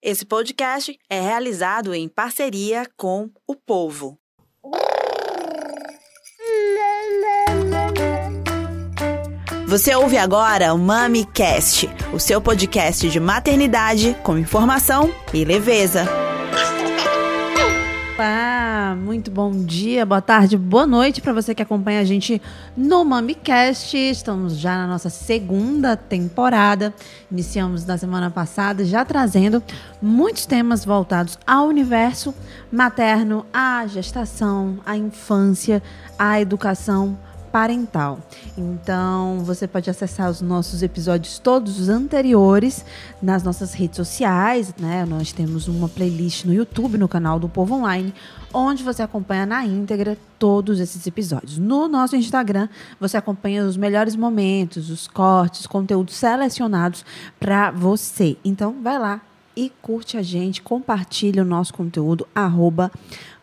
Esse podcast é realizado em parceria com o Povo. Você ouve agora o MamiCast, o seu podcast de maternidade com informação e leveza. Muito bom dia, boa tarde, boa noite para você que acompanha a gente no MamiCast. Estamos já na nossa segunda temporada. Iniciamos na semana passada já trazendo muitos temas voltados ao universo materno, à gestação, à infância, à educação parental. Então, você pode acessar os nossos episódios todos os anteriores nas nossas redes sociais, né? Nós temos uma playlist no YouTube, no canal do Povo Online, onde você acompanha na íntegra todos esses episódios. No nosso Instagram, você acompanha os melhores momentos, os cortes, conteúdos selecionados para você. Então, vai lá, e curte a gente, compartilha o nosso conteúdo, arroba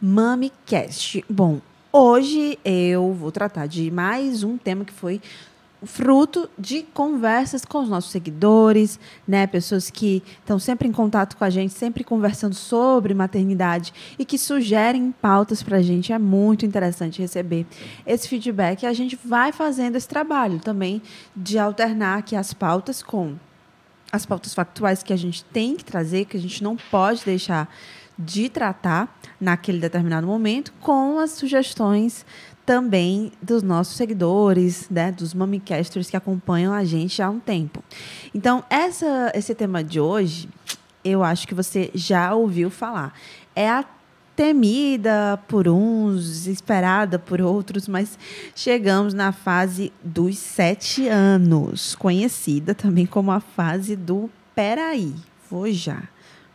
MamiCast. Bom, Hoje eu vou tratar de mais um tema que foi fruto de conversas com os nossos seguidores, né, pessoas que estão sempre em contato com a gente, sempre conversando sobre maternidade e que sugerem pautas para a gente. É muito interessante receber esse feedback. E a gente vai fazendo esse trabalho também de alternar aqui as pautas com as pautas factuais que a gente tem que trazer, que a gente não pode deixar de tratar naquele determinado momento, com as sugestões também dos nossos seguidores, né, dos mamicasters que acompanham a gente há um tempo. Então, essa, esse tema de hoje, eu acho que você já ouviu falar. É a temida por uns, esperada por outros, mas chegamos na fase dos sete anos, conhecida também como a fase do peraí, vou já.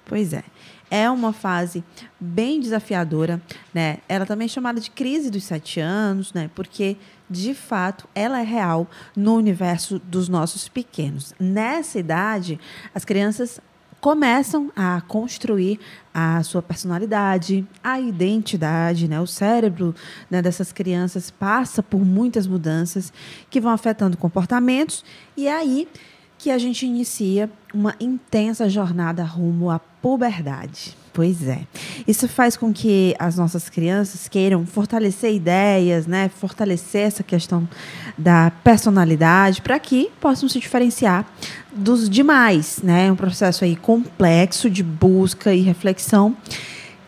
Pois é é uma fase bem desafiadora, né? Ela também é chamada de crise dos sete anos, né? Porque de fato ela é real no universo dos nossos pequenos. Nessa idade, as crianças começam a construir a sua personalidade, a identidade, né? O cérebro né, dessas crianças passa por muitas mudanças que vão afetando comportamentos e aí que a gente inicia uma intensa jornada rumo à puberdade. Pois é. Isso faz com que as nossas crianças queiram fortalecer ideias, né? Fortalecer essa questão da personalidade para que possam se diferenciar dos demais, né? É um processo aí complexo de busca e reflexão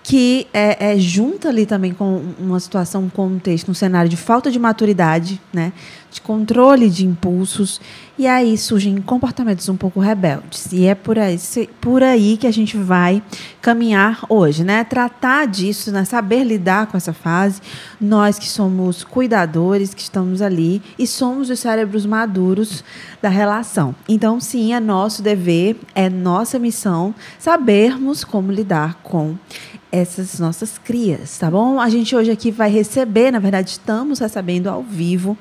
que é, é, junta ali também com uma situação, um contexto, um cenário de falta de maturidade, né, de controle de impulsos, e aí surgem comportamentos um pouco rebeldes. E é por aí, por aí que a gente vai caminhar hoje, né? Tratar disso, né? saber lidar com essa fase. Nós que somos cuidadores, que estamos ali e somos os cérebros maduros da relação. Então, sim, é nosso dever, é nossa missão sabermos como lidar com essas nossas crias, tá bom? A gente hoje aqui vai receber, na verdade, estamos recebendo ao vivo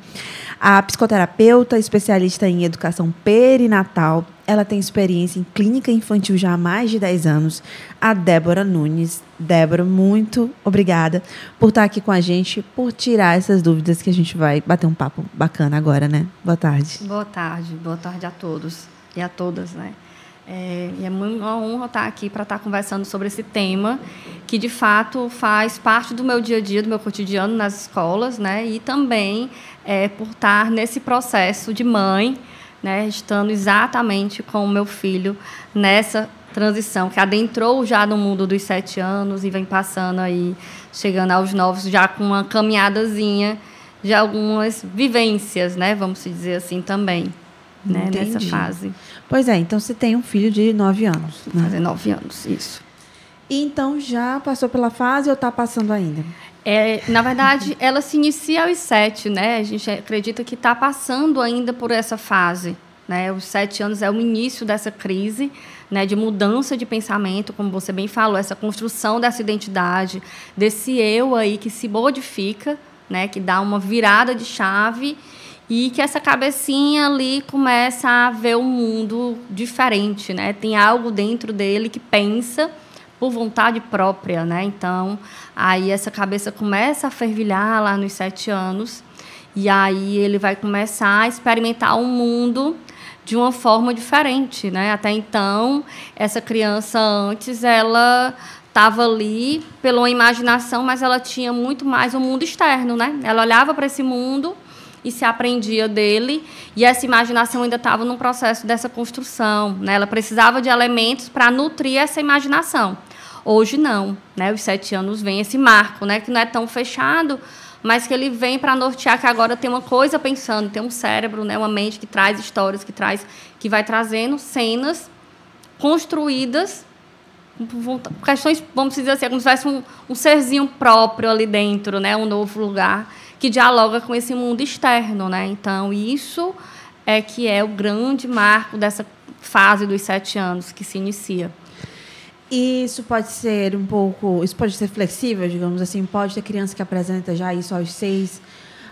a psicoterapeuta especialista em educação perinatal. Ela tem experiência em clínica infantil já há mais de 10 anos, a Débora Nunes. Débora, muito obrigada por estar aqui com a gente, por tirar essas dúvidas que a gente vai bater um papo bacana agora, né? Boa tarde. Boa tarde, boa tarde a todos e a todas, né? É, e é uma honra estar aqui para estar conversando sobre esse tema, que de fato faz parte do meu dia a dia, do meu cotidiano nas escolas, né? E também é, por estar nesse processo de mãe, né? Estando exatamente com o meu filho nessa transição, que adentrou já no mundo dos sete anos e vem passando aí, chegando aos novos, já com uma caminhadazinha de algumas vivências, né? Vamos dizer assim também né, nessa fase. Pois é, então você tem um filho de nove anos. Né? Fazer nove anos, isso. E então já passou pela fase ou está passando ainda? É, na verdade, ela se inicia aos sete, né? A gente acredita que está passando ainda por essa fase. Né? Os sete anos é o início dessa crise, né? De mudança de pensamento, como você bem falou, essa construção dessa identidade, desse eu aí que se modifica, né? Que dá uma virada de chave e que essa cabecinha ali começa a ver o mundo diferente, né? Tem algo dentro dele que pensa por vontade própria, né? Então, aí essa cabeça começa a fervilhar lá nos sete anos e aí ele vai começar a experimentar um mundo de uma forma diferente, né? Até então, essa criança antes ela estava ali pela imaginação, mas ela tinha muito mais o um mundo externo, né? Ela olhava para esse mundo e se aprendia dele, e essa imaginação ainda estava num processo dessa construção, né? Ela precisava de elementos para nutrir essa imaginação. Hoje não, né? Os sete anos vem esse marco, né? Que não é tão fechado, mas que ele vem para nortear que agora tem uma coisa pensando, tem um cérebro, né? Uma mente que traz histórias, que traz, que vai trazendo cenas construídas questões, vamos dizer assim, é como se tivesse um, um serzinho próprio ali dentro, né? um novo lugar que dialoga com esse mundo externo. Né? Então, isso é que é o grande marco dessa fase dos sete anos que se inicia. Isso pode ser um pouco, isso pode ser flexível, digamos assim, pode ter criança que apresenta já isso aos seis,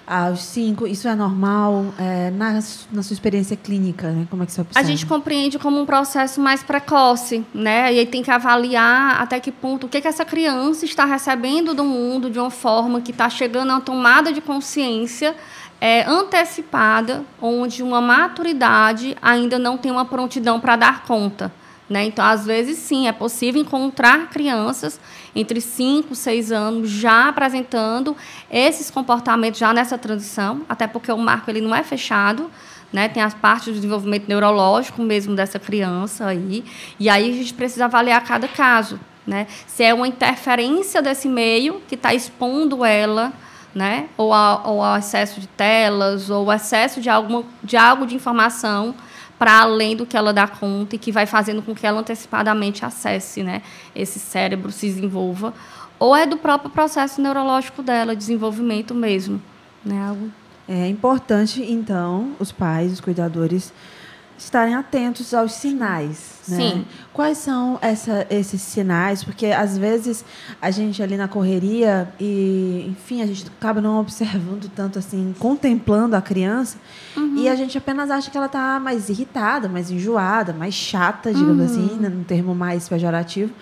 aos cinco, isso é normal é, na, na sua experiência clínica, né? Como é que você observa? A gente compreende como um processo mais precoce, né? E aí tem que avaliar até que ponto o que, que essa criança está recebendo do mundo de uma forma que está chegando a uma tomada de consciência é, antecipada, onde uma maturidade ainda não tem uma prontidão para dar conta. Né? Então, às vezes, sim, é possível encontrar crianças entre 5 e 6 anos já apresentando esses comportamentos já nessa transição, até porque o marco ele não é fechado, né? Tem as partes do desenvolvimento neurológico mesmo dessa criança aí, e aí a gente precisa avaliar cada caso, né? Se é uma interferência desse meio que está expondo ela, né? Ou ao excesso de telas, ou excesso de, alguma, de algo de informação para além do que ela dá conta e que vai fazendo com que ela antecipadamente acesse, né, esse cérebro se desenvolva, ou é do próprio processo neurológico dela, desenvolvimento mesmo, né? Algo... É importante então os pais, os cuidadores estarem atentos aos sinais. Né? Sim. Quais são essa, esses sinais? Porque às vezes a gente ali na correria e, enfim, a gente acaba não observando tanto assim, contemplando a criança uhum. e a gente apenas acha que ela está mais irritada, mais enjoada, mais chata, digamos uhum. assim, né? num termo mais pejorativo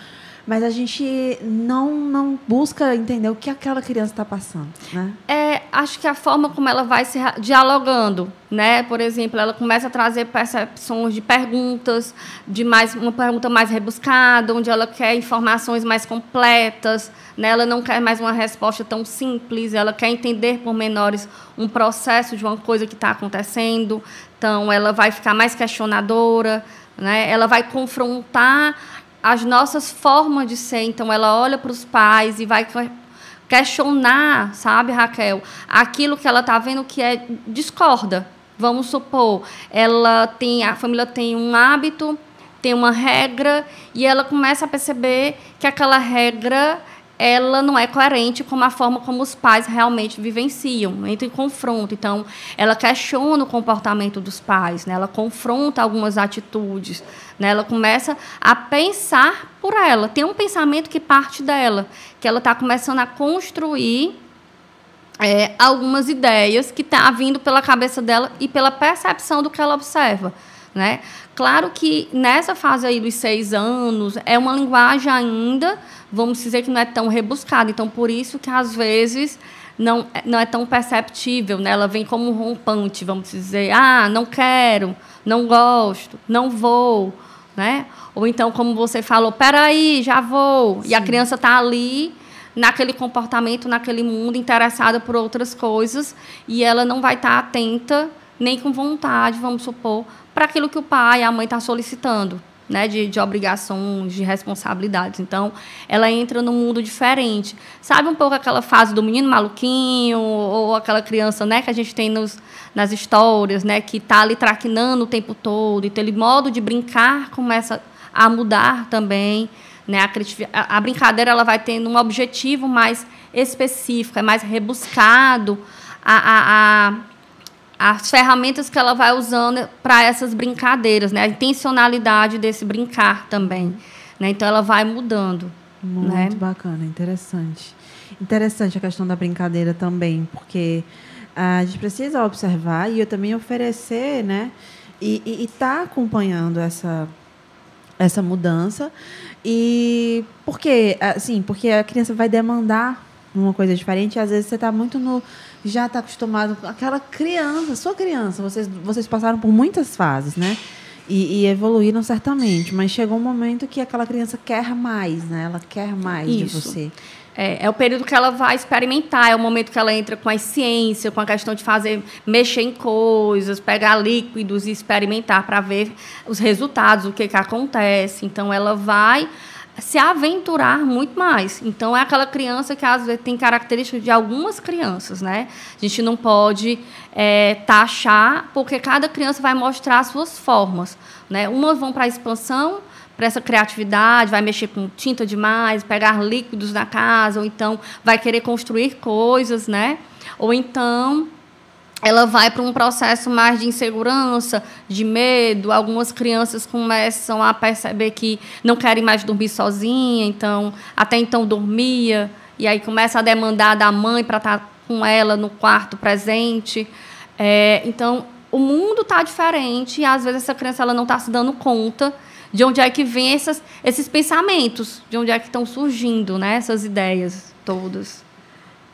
mas a gente não, não busca entender o que aquela criança está passando, né? É, acho que a forma como ela vai se dialogando, né? Por exemplo, ela começa a trazer percepções de perguntas, de mais uma pergunta mais rebuscada, onde ela quer informações mais completas, né? Ela não quer mais uma resposta tão simples, ela quer entender por menores um processo de uma coisa que está acontecendo. Então, ela vai ficar mais questionadora, né? Ela vai confrontar as nossas formas de ser. Então, ela olha para os pais e vai questionar, sabe, Raquel, aquilo que ela está vendo que é discorda. Vamos supor, ela tem a família tem um hábito, tem uma regra e ela começa a perceber que aquela regra ela não é coerente com a forma como os pais realmente vivenciam, entra em confronto. Então, ela questiona o comportamento dos pais, né? ela confronta algumas atitudes, né? ela começa a pensar por ela. Tem um pensamento que parte dela, que ela está começando a construir é, algumas ideias que está vindo pela cabeça dela e pela percepção do que ela observa. Né? Claro que nessa fase aí dos seis anos é uma linguagem ainda vamos dizer que não é tão rebuscada. Então, por isso que às vezes não, não é tão perceptível, né? Ela vem como um rompante, vamos dizer, ah, não quero, não gosto, não vou, né? Ou então, como você falou, peraí, já vou. Sim. E a criança está ali naquele comportamento, naquele mundo, interessada por outras coisas, e ela não vai estar tá atenta nem com vontade, vamos supor, para aquilo que o pai e a mãe estão tá solicitando né, de, de obrigações, de responsabilidades. Então, ela entra num mundo diferente. Sabe um pouco aquela fase do menino maluquinho, ou aquela criança né, que a gente tem nos, nas histórias, né, que está ali traquinando o tempo todo, e aquele modo de brincar começa a mudar também. Né? A, a brincadeira ela vai tendo um objetivo mais específico, é mais rebuscado. a, a, a as ferramentas que ela vai usando para essas brincadeiras, né? A intencionalidade desse brincar também, né? Então ela vai mudando. Muito né? bacana, interessante. Interessante a questão da brincadeira também, porque a gente precisa observar e eu também oferecer, né? E estar tá acompanhando essa essa mudança e porque assim porque a criança vai demandar uma coisa diferente às vezes você está muito no já está acostumado com aquela criança, sua criança. Vocês, vocês passaram por muitas fases, né? E, e, evoluíram certamente, mas chegou um momento que aquela criança quer mais, né? Ela quer mais Isso. de você. É, é, o período que ela vai experimentar, é o momento que ela entra com a ciência, com a questão de fazer, mexer em coisas, pegar líquidos e experimentar para ver os resultados, o que, que acontece. Então, ela vai se aventurar muito mais. Então, é aquela criança que às vezes tem características de algumas crianças, né? A gente não pode é, taxar, porque cada criança vai mostrar as suas formas. Né? Umas vão para a expansão, para essa criatividade, vai mexer com tinta demais, pegar líquidos na casa, ou então vai querer construir coisas, né? Ou então ela vai para um processo mais de insegurança, de medo. Algumas crianças começam a perceber que não querem mais dormir sozinha, então até então dormia e aí começa a demandar da mãe para estar tá com ela no quarto presente. É, então o mundo está diferente e às vezes essa criança ela não está se dando conta de onde é que vem essas, esses pensamentos, de onde é que estão surgindo, né? Essas ideias todas.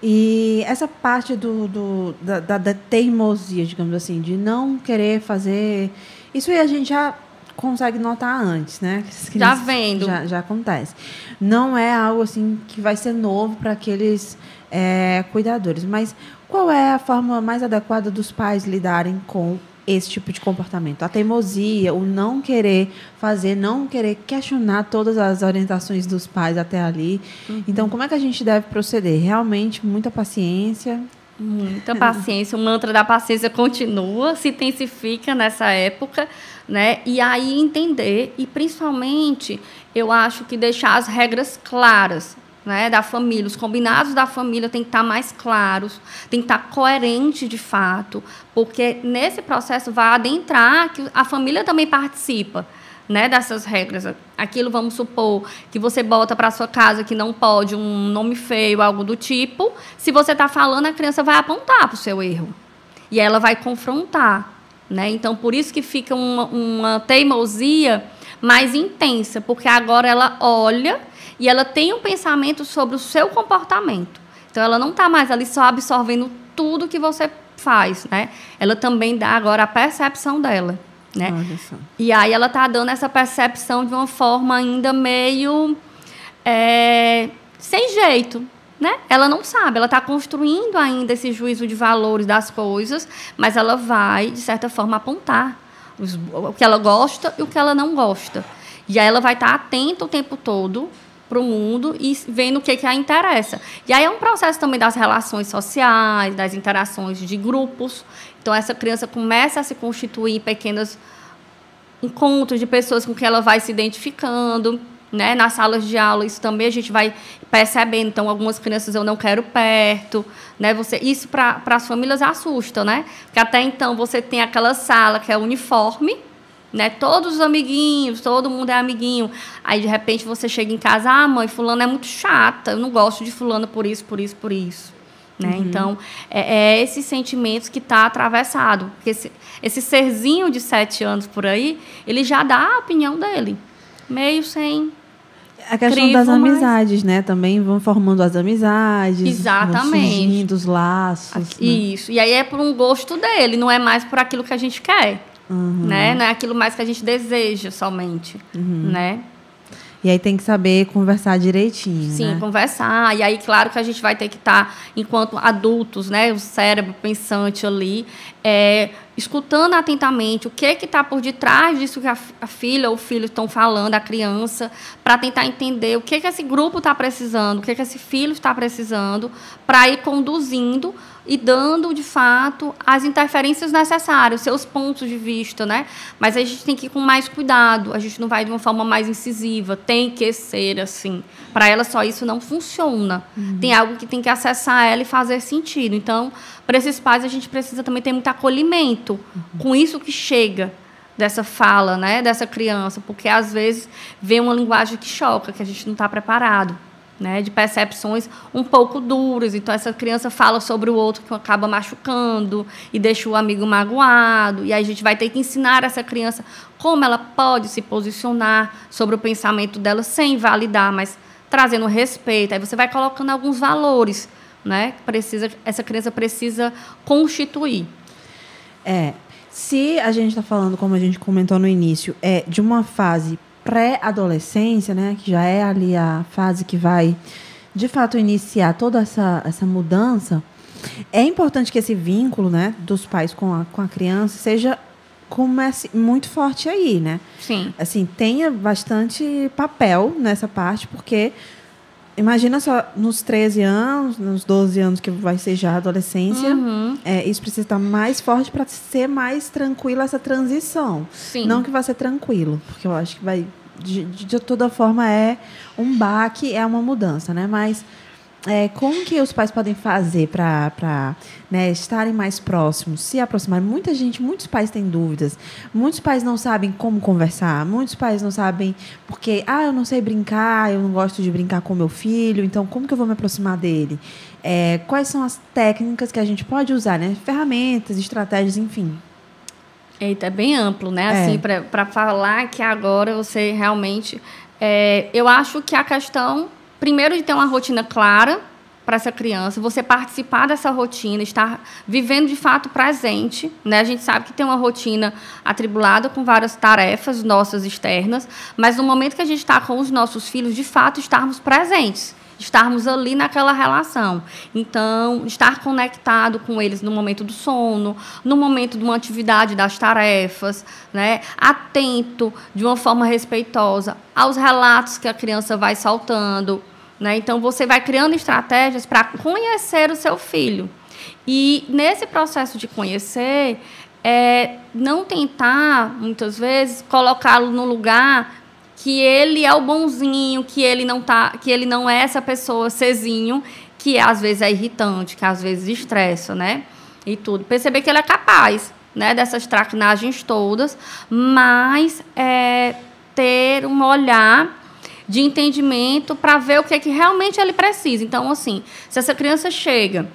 E essa parte do, do da, da, da, teimosia, digamos assim, de não querer fazer. Isso aí a gente já consegue notar antes, né? Já vendo. Já, já acontece. Não é algo assim que vai ser novo para aqueles é, cuidadores. Mas qual é a forma mais adequada dos pais lidarem com esse tipo de comportamento. A teimosia, o não querer fazer, não querer questionar todas as orientações dos pais até ali. Uhum. Então, como é que a gente deve proceder? Realmente, muita paciência. Muita paciência. O mantra da paciência continua, se intensifica nessa época, né? E aí entender, e principalmente, eu acho que deixar as regras claras né, da família, os combinados da família têm que estar mais claros, tem que estar coerente de fato, porque nesse processo vai adentrar que a família também participa. Né, dessas regras. Aquilo, vamos supor, que você bota para sua casa que não pode um nome feio, algo do tipo. Se você está falando, a criança vai apontar para o seu erro. E ela vai confrontar. Né? Então, por isso que fica uma, uma teimosia mais intensa, porque agora ela olha e ela tem um pensamento sobre o seu comportamento. Então, ela não está mais ali só absorvendo tudo que você faz, né? Ela também dá agora a percepção dela, né? E aí ela está dando essa percepção de uma forma ainda meio é, sem jeito, né? Ela não sabe, ela está construindo ainda esse juízo de valores das coisas, mas ela vai de certa forma apontar os, o que ela gosta e o que ela não gosta. E aí ela vai estar tá atenta o tempo todo para o mundo e vendo o que, que a interessa. E aí é um processo também das relações sociais, das interações de grupos. Então, essa criança começa a se constituir em pequenos encontros de pessoas com quem ela vai se identificando. Né? Nas salas de aula, isso também a gente vai percebendo. Então, algumas crianças eu não quero perto. Né? Você, isso para as famílias assusta, né? Porque até então você tem aquela sala que é uniforme, né? Todos os amiguinhos, todo mundo é amiguinho. Aí de repente você chega em casa, ah, mãe, fulano é muito chata, eu não gosto de fulano por isso, por isso, por isso. Né? Uhum. Então, é, é esses sentimentos que está atravessado. Porque esse, esse serzinho de sete anos por aí, ele já dá a opinião dele. Meio sem. A questão das amizades, né? Também vão formando as amizades. Exatamente. Vão os laços. Isso. Né? E aí é por um gosto dele, não é mais por aquilo que a gente quer. Uhum. Né? Não é aquilo mais que a gente deseja somente, uhum. né? E aí tem que saber conversar direitinho. Sim, né? conversar. E aí, claro que a gente vai ter que estar, tá, enquanto adultos, né, o cérebro pensante ali, é, escutando atentamente o que está por detrás disso que a, a, filha ou o filho estão falando, a criança, para tentar entender o que, que esse grupo está precisando, o que, que esse filho está precisando, para ir conduzindo e dando, de fato, as interferências necessárias, seus pontos de vista, né? Mas a gente tem que ir com mais cuidado, a gente não vai de uma forma mais incisiva, tem que ser assim. Para ela só isso não funciona. Uhum. Tem algo que tem que acessar ela e fazer sentido. Então, para esses pais a gente precisa também ter muito acolhimento uhum. com isso que chega dessa fala, né, dessa criança, porque às vezes vem uma linguagem que choca, que a gente não está preparado né, de percepções um pouco duras. Então, essa criança fala sobre o outro que acaba machucando e deixa o amigo magoado. E aí a gente vai ter que ensinar essa criança como ela pode se posicionar sobre o pensamento dela sem invalidar, mas trazendo respeito. Aí você vai colocando alguns valores né? Precisa, essa criança precisa constituir. É, se a gente está falando, como a gente comentou no início, é de uma fase pré-adolescência, né, que já é ali a fase que vai, de fato, iniciar toda essa, essa mudança, é importante que esse vínculo, né, dos pais com a, com a criança seja comece muito forte aí, né? Sim. Assim, tenha bastante papel nessa parte, porque imagina só, nos 13 anos, nos 12 anos que vai ser já a adolescência, Uhum. é, isso precisa estar mais forte para ser mais tranquila essa transição. Sim. Não que vai ser tranquilo, porque eu acho que vai. De, de- de toda forma, é um baque, é uma mudança, né? Mas é, como que os pais podem fazer para né, estarem mais próximos, se aproximarem? Muita gente, muitos pais têm dúvidas. Muitos pais não sabem como conversar. Muitos pais não sabem porque, ah, eu não sei brincar, eu não gosto de brincar com meu filho, então como que eu vou me aproximar dele? É, quais são as técnicas que a gente pode usar, né? Ferramentas, estratégias, enfim. Eita, é bem amplo, né? É. Assim, para falar que agora você realmente. é, eu acho que a questão, primeiro, de ter uma rotina clara para essa criança, você participar dessa rotina, estar vivendo de fato presente, né? A gente sabe que tem uma rotina atribulada com várias tarefas nossas externas, mas no momento que a gente está com os nossos filhos, de fato, estarmos presentes estarmos ali naquela relação. Então, estar conectado com eles no momento do sono, no momento de uma atividade das tarefas, né? atento de uma forma respeitosa aos relatos que a criança vai soltando. Né? Então, você vai criando estratégias para conhecer o seu filho. E nesse processo de conhecer, é, não tentar, muitas vezes, colocá-lo no lugar que ele é o bonzinho, que ele não tá, que ele não é essa pessoa cezinho, que às vezes é irritante, que às vezes estressa, né? E tudo. Perceber que ele é capaz, né, dessas traquinagens todas, mas é, ter um olhar de entendimento para ver o que, é que realmente ele precisa. Então, assim, se essa criança chega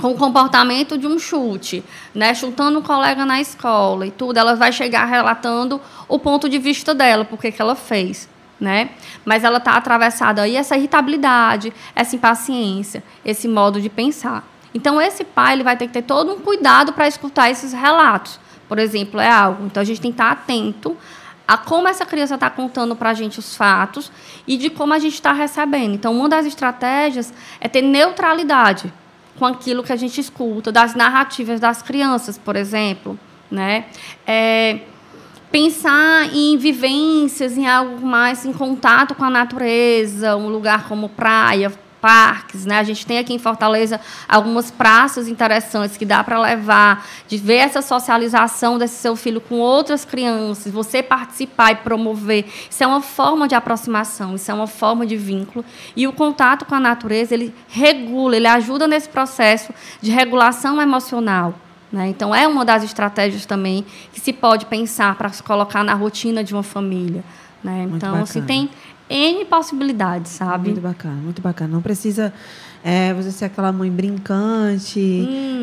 com o comportamento de um chute, né, chutando um colega na escola e tudo, ela vai chegar relatando o ponto de vista dela, porque que ela fez, né? Mas ela está atravessada aí essa irritabilidade, essa impaciência, esse modo de pensar. Então esse pai ele vai ter que ter todo um cuidado para escutar esses relatos. Por exemplo, é algo. Então a gente tem que estar atento a como essa criança está contando para a gente os fatos e de como a gente está recebendo. Então uma das estratégias é ter neutralidade com aquilo que a gente escuta, das narrativas das crianças, por exemplo. Né? É, pensar em vivências, em algo mais em contato com a natureza, um lugar como praia, parques, né? A gente tem aqui em Fortaleza algumas praças interessantes que dá para levar, de ver essa socialização desse seu filho com outras crianças, você participar e promover. Isso é uma forma de aproximação, isso é uma forma de vínculo. E o contato com a natureza, ele regula, ele ajuda nesse processo de regulação emocional. Né? Então, é uma das estratégias também que se pode pensar para se colocar na rotina de uma família. Né? Então, assim, tem N possibilidades, sabe? Muito bacana, muito bacana. Não precisa é, você ser aquela mãe brincante.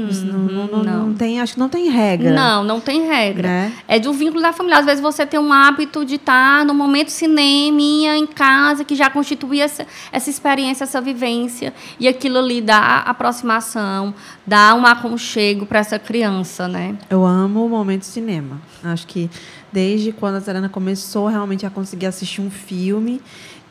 Isso não, não, não, Hum, não. tem, acho que não tem regra. Não, não tem regra. Né? É do vínculo da família. Às vezes você tem um hábito de estar no momento cineminha em casa, que já constitui essa, essa experiência, essa vivência. E aquilo ali dá aproximação, dá um aconchego para essa criança, né? Eu amo o momento cinema. Acho que desde quando a Serena começou realmente a conseguir assistir um filme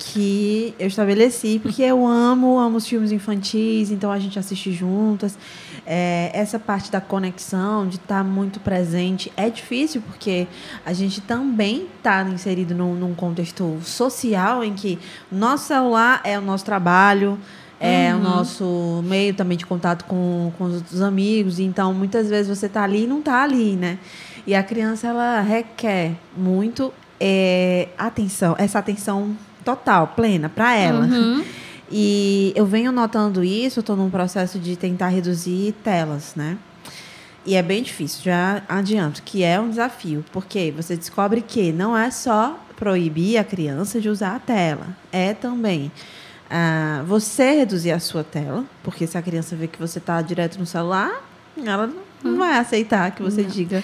que eu estabeleci, porque eu amo, amo os filmes infantis, então a gente assiste juntas. É, essa parte da conexão, de estar muito presente, é difícil, porque a gente também está inserido num, num contexto social em que o nosso celular é o nosso trabalho, é o nosso meio também de contato com, com os amigos. Então, muitas vezes você está ali e não está ali, né? E a criança, ela requer muito é, atenção, essa atenção total, plena, para ela. E eu venho notando isso, eu estou num processo de tentar reduzir telas, né? E é bem difícil, já adianto, que é um desafio, porque você descobre que não é só proibir a criança de usar a tela, é também ah, você reduzir a sua tela, porque se a criança vê que você está direto no celular, ela não vai aceitar que você diga,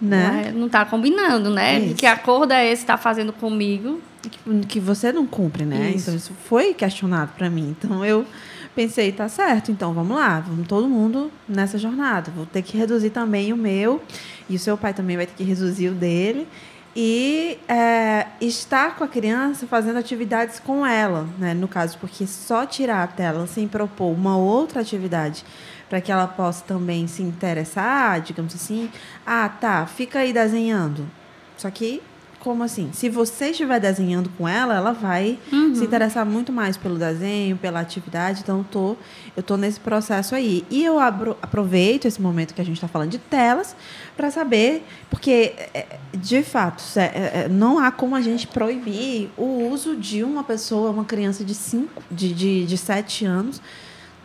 né? Não é- Não está combinando, né? Isso. Que acordo é esse que está fazendo comigo? Que, que você não cumpre, né? Isso. Então isso foi questionado para mim. Então eu pensei, tá certo, então vamos lá, vamos todo mundo nessa jornada. Vou ter que reduzir também o meu, e o seu pai também vai ter que reduzir o dele. E é, estar com a criança fazendo atividades com ela, né? no caso, porque só tirar a tela sem propor uma outra atividade para que ela possa também se interessar, digamos assim. Ah, tá, fica aí desenhando. Só que como assim? Se você estiver desenhando com ela, ela vai uhum. se interessar muito mais pelo desenho, pela atividade. Então, eu tô, eu tô nesse processo aí. E eu abro, aproveito esse momento que a gente está falando de telas para saber, porque, é, de fato, é, é, não há como a gente proibir o uso de uma pessoa, uma criança de, cinco, de, de, de sete anos,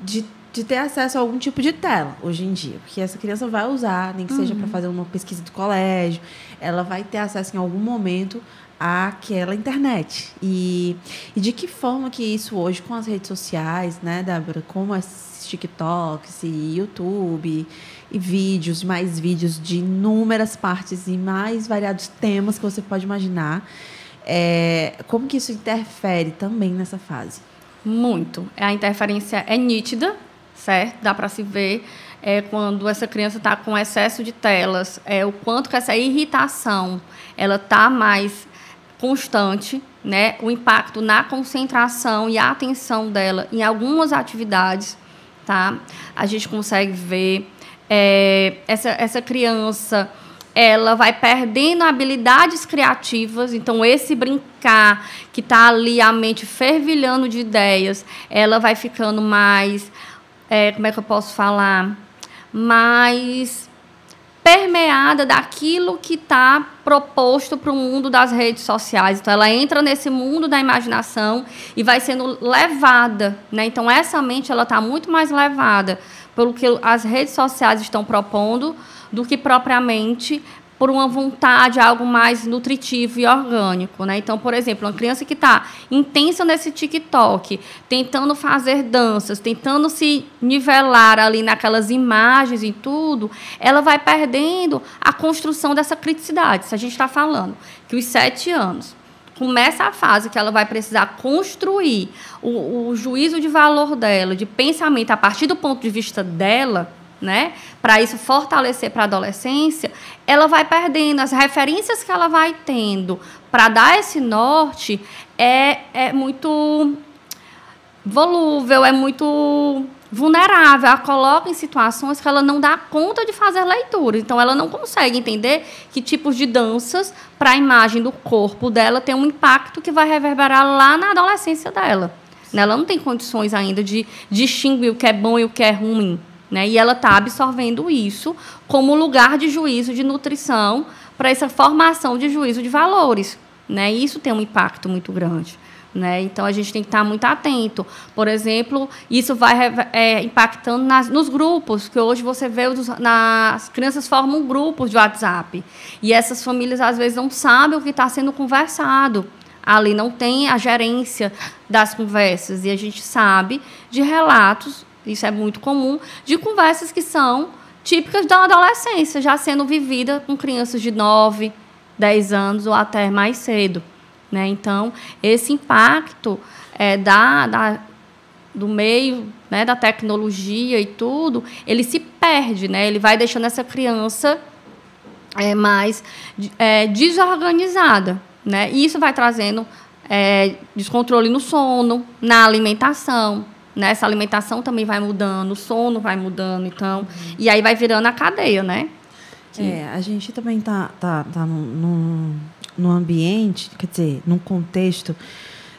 de de ter acesso a algum tipo de tela hoje em dia, porque essa criança vai usar, nem que uhum. seja para fazer uma pesquisa do colégio, ela vai ter acesso em algum momento àquela internet. E, e de que forma que isso hoje com as redes sociais, né, Débora, como esses TikToks e YouTube e vídeos, mais vídeos de inúmeras partes e mais variados temas que você pode imaginar, é, como que isso interfere também nessa fase? Muito. A interferência é nítida, certo? Dá para se ver é, quando essa criança está com excesso de telas, é, o quanto que essa irritação ela está mais constante, né? O impacto na concentração e atenção dela em algumas atividades, tá? A gente consegue ver é, essa, essa criança ela vai perdendo habilidades criativas. Então, esse brincar que está ali a mente fervilhando de ideias, ela vai ficando mais é, como é que eu posso falar, mais permeada daquilo que está proposto para o mundo das redes sociais. Então, ela entra nesse mundo da imaginação e vai sendo levada. Né? Então, essa mente ela está muito mais levada pelo que as redes sociais estão propondo do que propriamente por uma vontade, algo mais nutritivo e orgânico. Né? Então, por exemplo, uma criança que está intensa nesse TikTok, tentando fazer danças, tentando se nivelar ali naquelas imagens e tudo, ela vai perdendo a construção dessa criticidade. Se a gente está falando que os sete anos começa a fase que ela vai precisar construir o, o juízo de valor dela, de pensamento a partir do ponto de vista dela, né? Para isso fortalecer para a adolescência, ela vai perdendo as referências que ela vai tendo para dar esse norte é, é muito volúvel, é muito vulnerável, ela coloca em situações que ela não dá conta de fazer leitura. Então, ela não consegue entender que tipos de danças, para a imagem do corpo dela, tem um impacto que vai reverberar lá na adolescência dela. Ela não tem condições ainda de distinguir o que é bom e o que é ruim. Né? E ela está absorvendo isso como lugar de juízo de nutrição para essa formação de juízo de valores. Né? E isso tem um impacto muito grande. Né? Então a gente tem que estar muito atento. Por exemplo, isso vai é, impactando nas, nos grupos, que hoje você vê os, as crianças formam grupos de WhatsApp. E essas famílias às vezes não sabem o que está sendo conversado. Ali não tem a gerência das conversas. E a gente sabe de relatos isso é muito comum, de conversas que são típicas da adolescência, já sendo vivida com crianças de 9, 10 anos ou até mais cedo. Né? Então, esse impacto é, da, da, do meio, né, da tecnologia e tudo, ele se perde, né? ele vai deixando essa criança é, mais é, desorganizada. Né? E isso vai trazendo é, descontrole no sono, na alimentação, né? Essa alimentação também vai mudando, o sono vai mudando, então, uhum. e aí vai virando a cadeia, né? Que... É, a gente também tá, tá, tá num, num ambiente, quer dizer, num contexto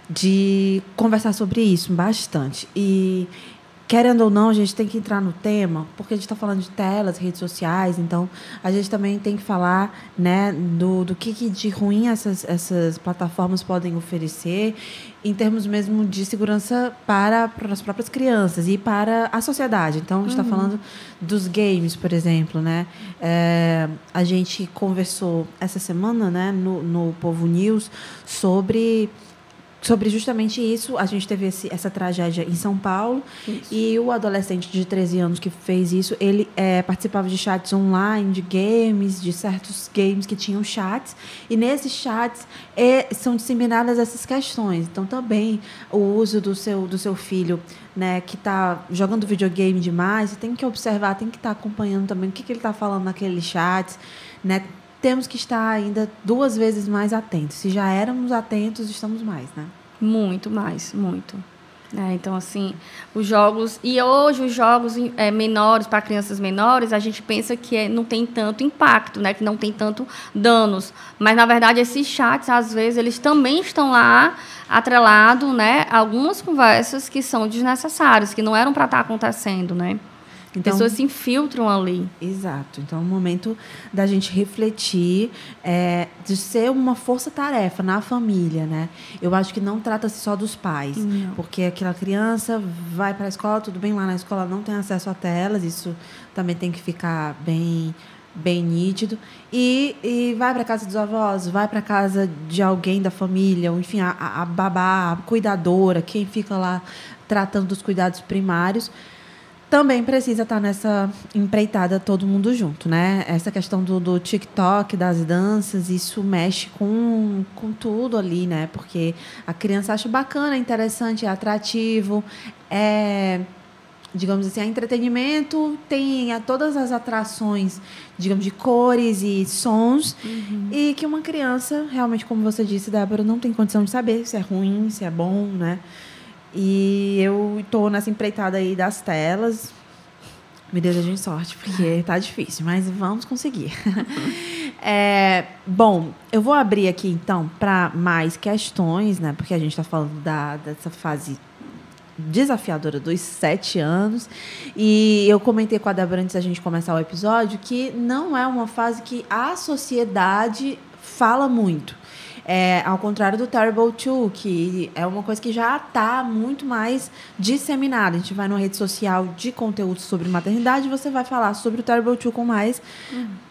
de conversar sobre isso bastante. E querendo ou não, a gente tem que entrar no tema, porque a gente está falando de telas, redes sociais, então a gente também tem que falar né, do, do que, que de ruim essas, essas plataformas podem oferecer, em termos mesmo de segurança para, para as próprias crianças e para a sociedade. Então, a gente está uhum. falando dos games, por exemplo. Né? É, a gente conversou essa semana né, no, no Povo News sobre sobre justamente isso. A gente teve esse, essa tragédia em São Paulo isso. e o adolescente de 13 anos que fez isso, ele é, participava de chats online, de games, de certos games que tinham chats e nesses chats é, são disseminadas essas questões. Então também o uso do seu do seu filho, né, que está jogando videogame demais, tem que observar, tem que estar tá acompanhando também o que, que ele está falando naqueles chats, né? Temos que estar ainda duas vezes mais atentos. Se já éramos atentos, estamos mais, né? Muito mais, muito. É, então, assim, os jogos. E hoje, os jogos é, menores, para crianças menores, a gente pensa que é, não tem tanto impacto, né? que não tem tanto danos. Mas, na verdade, esses chats, às vezes, eles também estão lá atrelados né, algumas conversas que são desnecessárias, que não eram para estar acontecendo. Né? Então, Pessoas se infiltram ali. Exato. Então, é um momento da gente refletir, é, de ser uma força-tarefa na família, né? Eu acho que não trata-se só dos pais, não. porque aquela criança vai para a escola, tudo bem, lá na escola não tem acesso a telas, isso também tem que ficar bem bem nítido e, e vai para casa dos avós, vai para casa de alguém da família, ou enfim, a, a babá, a cuidadora, quem fica lá tratando dos cuidados primários também precisa estar tá nessa empreitada todo mundo junto, né? Essa questão do, do TikTok, das danças, isso mexe com, com tudo ali, né? Porque a criança acha bacana, interessante, é atrativo, é digamos assim, é entretenimento, tem a, todas as atrações, digamos, de cores e sons, uhum. e que uma criança, realmente, como você disse, Débora, não tem condição de saber se é ruim, se é bom, né? E eu estou nessa empreitada aí das telas. Me desejem sorte, porque tá difícil, mas vamos conseguir. é, bom, eu vou abrir aqui então para mais questões, né? Porque a gente está falando da, dessa fase desafiadora dos sete anos. E eu comentei com a Débora antes da gente começar o episódio que não é uma fase que a sociedade fala muito. É, ao contrário do Terrible 2, que é uma coisa que já está muito mais disseminada. A gente vai numa rede social de conteúdo sobre maternidade e você vai falar sobre o Terrible 2 com mais. Uhum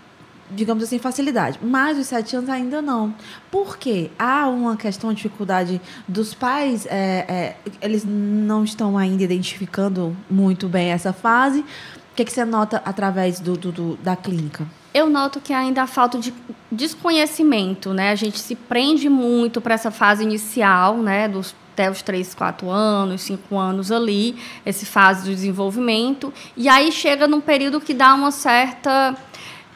digamos assim, facilidade. Mas os sete anos ainda não. Por quê? Há uma questão de dificuldade dos pais, é, é, eles não estão ainda identificando muito bem essa fase. O que, é que você nota através do, do, do da clínica? Eu noto que ainda há falta de desconhecimento, né? A gente se prende muito para essa fase inicial, né? Dos até os 3, 4 anos, 5 anos ali, essa fase do desenvolvimento. E aí chega num período que dá uma certa,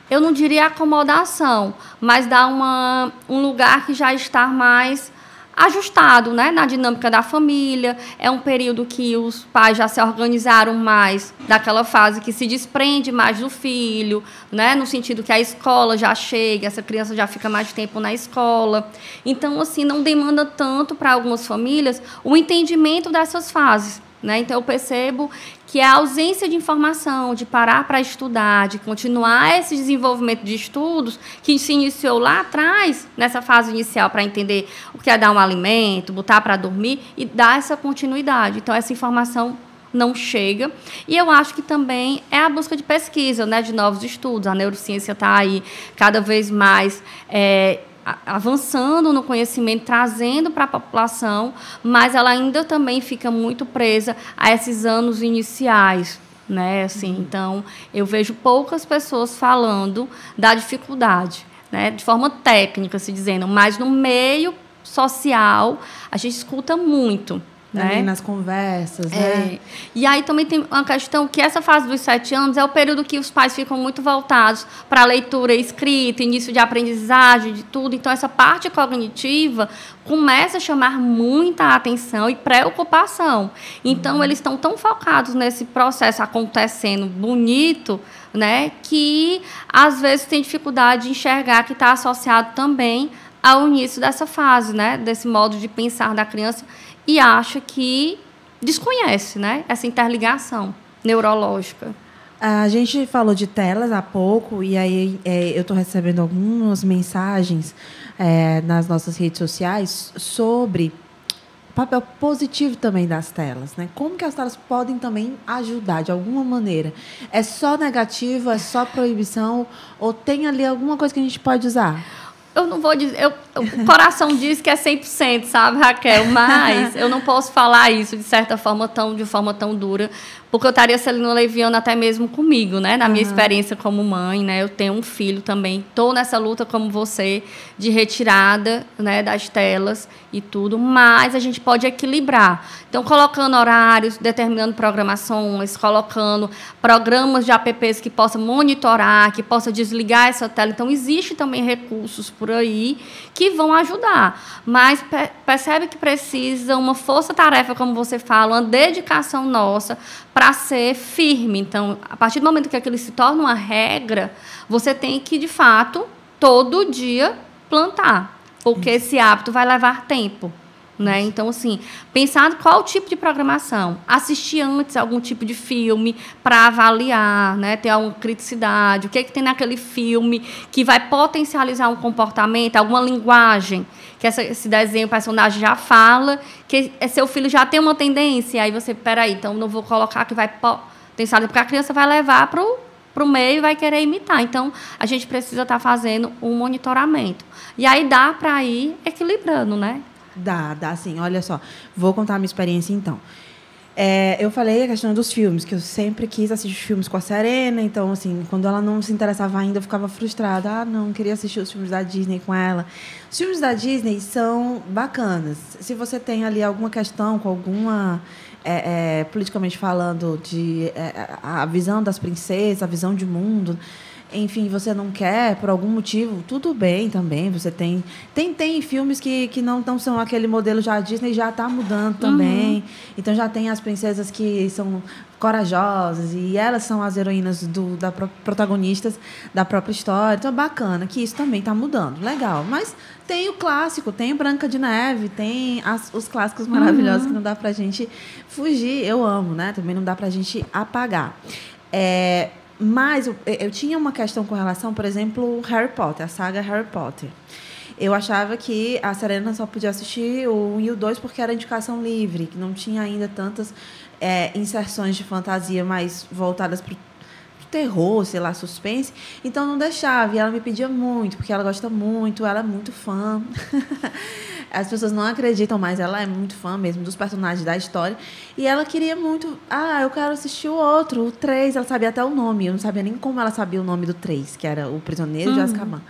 eu não diria acomodação, mas dá uma, um lugar que já está mais ajustado né, na dinâmica da família. É um período que os pais já se organizaram mais daquela fase que se desprende mais do filho, né, no sentido que a escola já chega, essa criança já fica mais tempo na escola. Então, assim, não demanda tanto para algumas famílias o entendimento dessas fases. Né? Então, eu percebo que a ausência de informação, de parar para estudar, de continuar esse desenvolvimento de estudos que se iniciou lá atrás, nessa fase inicial, para entender o que é dar um alimento, botar para dormir e dar essa continuidade. Então, essa informação não chega. E eu acho que também é a busca de pesquisa, né, de novos estudos. A neurociência está aí cada vez mais é, avançando no conhecimento, trazendo para a população, mas ela ainda também fica muito presa a esses anos iniciais. Né? Assim, uhum. Então, eu vejo poucas pessoas falando da dificuldade, né? de forma técnica, se dizendo, mas no meio social a gente escuta muito. Né? nas conversas, é. né? E aí também tem uma questão que essa fase dos sete anos é o período que os pais ficam muito voltados para a leitura escrita, início de aprendizagem, de tudo. Então, essa parte cognitiva começa a chamar muita atenção e preocupação. Então, uhum. eles estão tão focados nesse processo acontecendo bonito, né, que às vezes tem dificuldade de enxergar que está associado também ao início dessa fase, né, desse modo de pensar da criança e acha que desconhece né, essa interligação neurológica. A gente falou de telas há pouco, e aí é, eu estou recebendo algumas mensagens é, nas nossas redes sociais sobre o papel positivo também das telas, né? Como que as telas podem também ajudar de alguma maneira? É só negativo, é só proibição, ou tem ali alguma coisa que a gente pode usar? Eu não vou dizer. Eu o coração diz que é 100%, sabe, Raquel? Mas eu não posso falar isso de certa forma, tão, de forma tão dura, porque eu estaria sendo leviana até mesmo comigo, né? Na minha uhum. experiência como mãe, né? Eu tenho um filho também, estou nessa luta como você, de retirada né, das telas e tudo, mas a gente pode equilibrar. Então, colocando horários, determinando programações, colocando programas de apps que possam monitorar, que possa desligar essa tela. Então, existe também recursos por aí que vão ajudar. Mas percebe que precisa uma força-tarefa, como você fala, uma dedicação nossa para ser firme. Então, a partir do momento que aquilo se torna uma regra, você tem que, de fato, todo dia plantar, porque esse hábito vai levar tempo. Né? Então, assim, pensar qual tipo de programação. Assistir antes algum tipo de filme para avaliar, né? ter alguma criticidade. O que, é que tem naquele filme que vai potencializar um comportamento, alguma linguagem que essa, esse desenho, o personagem já fala, que seu filho já tem uma tendência. Aí você, peraí, então não vou colocar que vai potencializar, porque a criança vai levar para o meio e vai querer imitar. Então, a gente precisa estar tá fazendo um monitoramento. E aí dá para ir equilibrando, né? Dá, dá sim. Olha só, vou contar a minha experiência então. É, eu falei a questão dos filmes, que eu sempre quis assistir filmes com a Serena, então, assim, quando ela não se interessava ainda, eu ficava frustrada. Ah, não, queria assistir os filmes da Disney com ela. Os filmes da Disney são bacanas. Se você tem ali alguma questão com alguma. É, é, politicamente falando, de é, a visão das princesas, a visão de mundo enfim, você não quer por algum motivo, tudo bem também. Você tem tem tem filmes que, que não, não são aquele modelo já a Disney já está mudando também. Uhum. Então já tem as princesas que são corajosas e elas são as heroínas do da protagonistas da própria história. Então é bacana que isso também está mudando, legal. Mas tem o clássico, tem Branca de Neve, tem as, os clássicos maravilhosos uhum. que não dá pra gente fugir. Eu amo, né? Também não dá pra gente apagar. É, mas eu, eu tinha uma questão com relação, por exemplo, Harry Potter, a saga Harry Potter. Eu achava que a Serena só podia assistir o 1 e o 2 porque era indicação livre, que não tinha ainda tantas é, inserções de fantasia mais voltadas para terror, sei lá, suspense. Então não deixava. E ela me pedia muito, porque ela gosta muito, ela é muito fã. As pessoas não acreditam, mas ela é muito fã mesmo dos personagens da história. E ela queria muito. Ah, eu quero assistir o outro, o 3. Ela sabia até o nome. Eu não sabia nem como ela sabia o nome do 3, que era o Prisioneiro uhum. de Azkaban.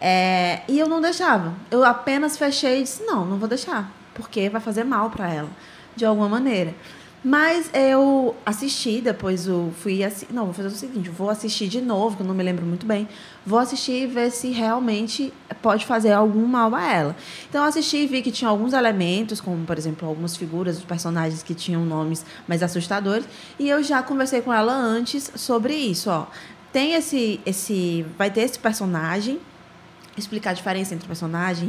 É, e eu não deixava. Eu apenas fechei e disse: não, não vou deixar. Porque vai fazer mal para ela, de alguma maneira. Mas eu assisti, depois eu fui assistir. Não, vou fazer o seguinte: vou assistir de novo, que eu não me lembro muito bem. Vou assistir e ver se realmente pode fazer algum mal a ela. Então, eu assisti e vi que tinha alguns elementos, como, por exemplo, algumas figuras dos personagens que tinham nomes mais assustadores. E eu já conversei com ela antes sobre isso. Ó. Tem esse. esse vai ter esse personagem explicar a diferença entre personagem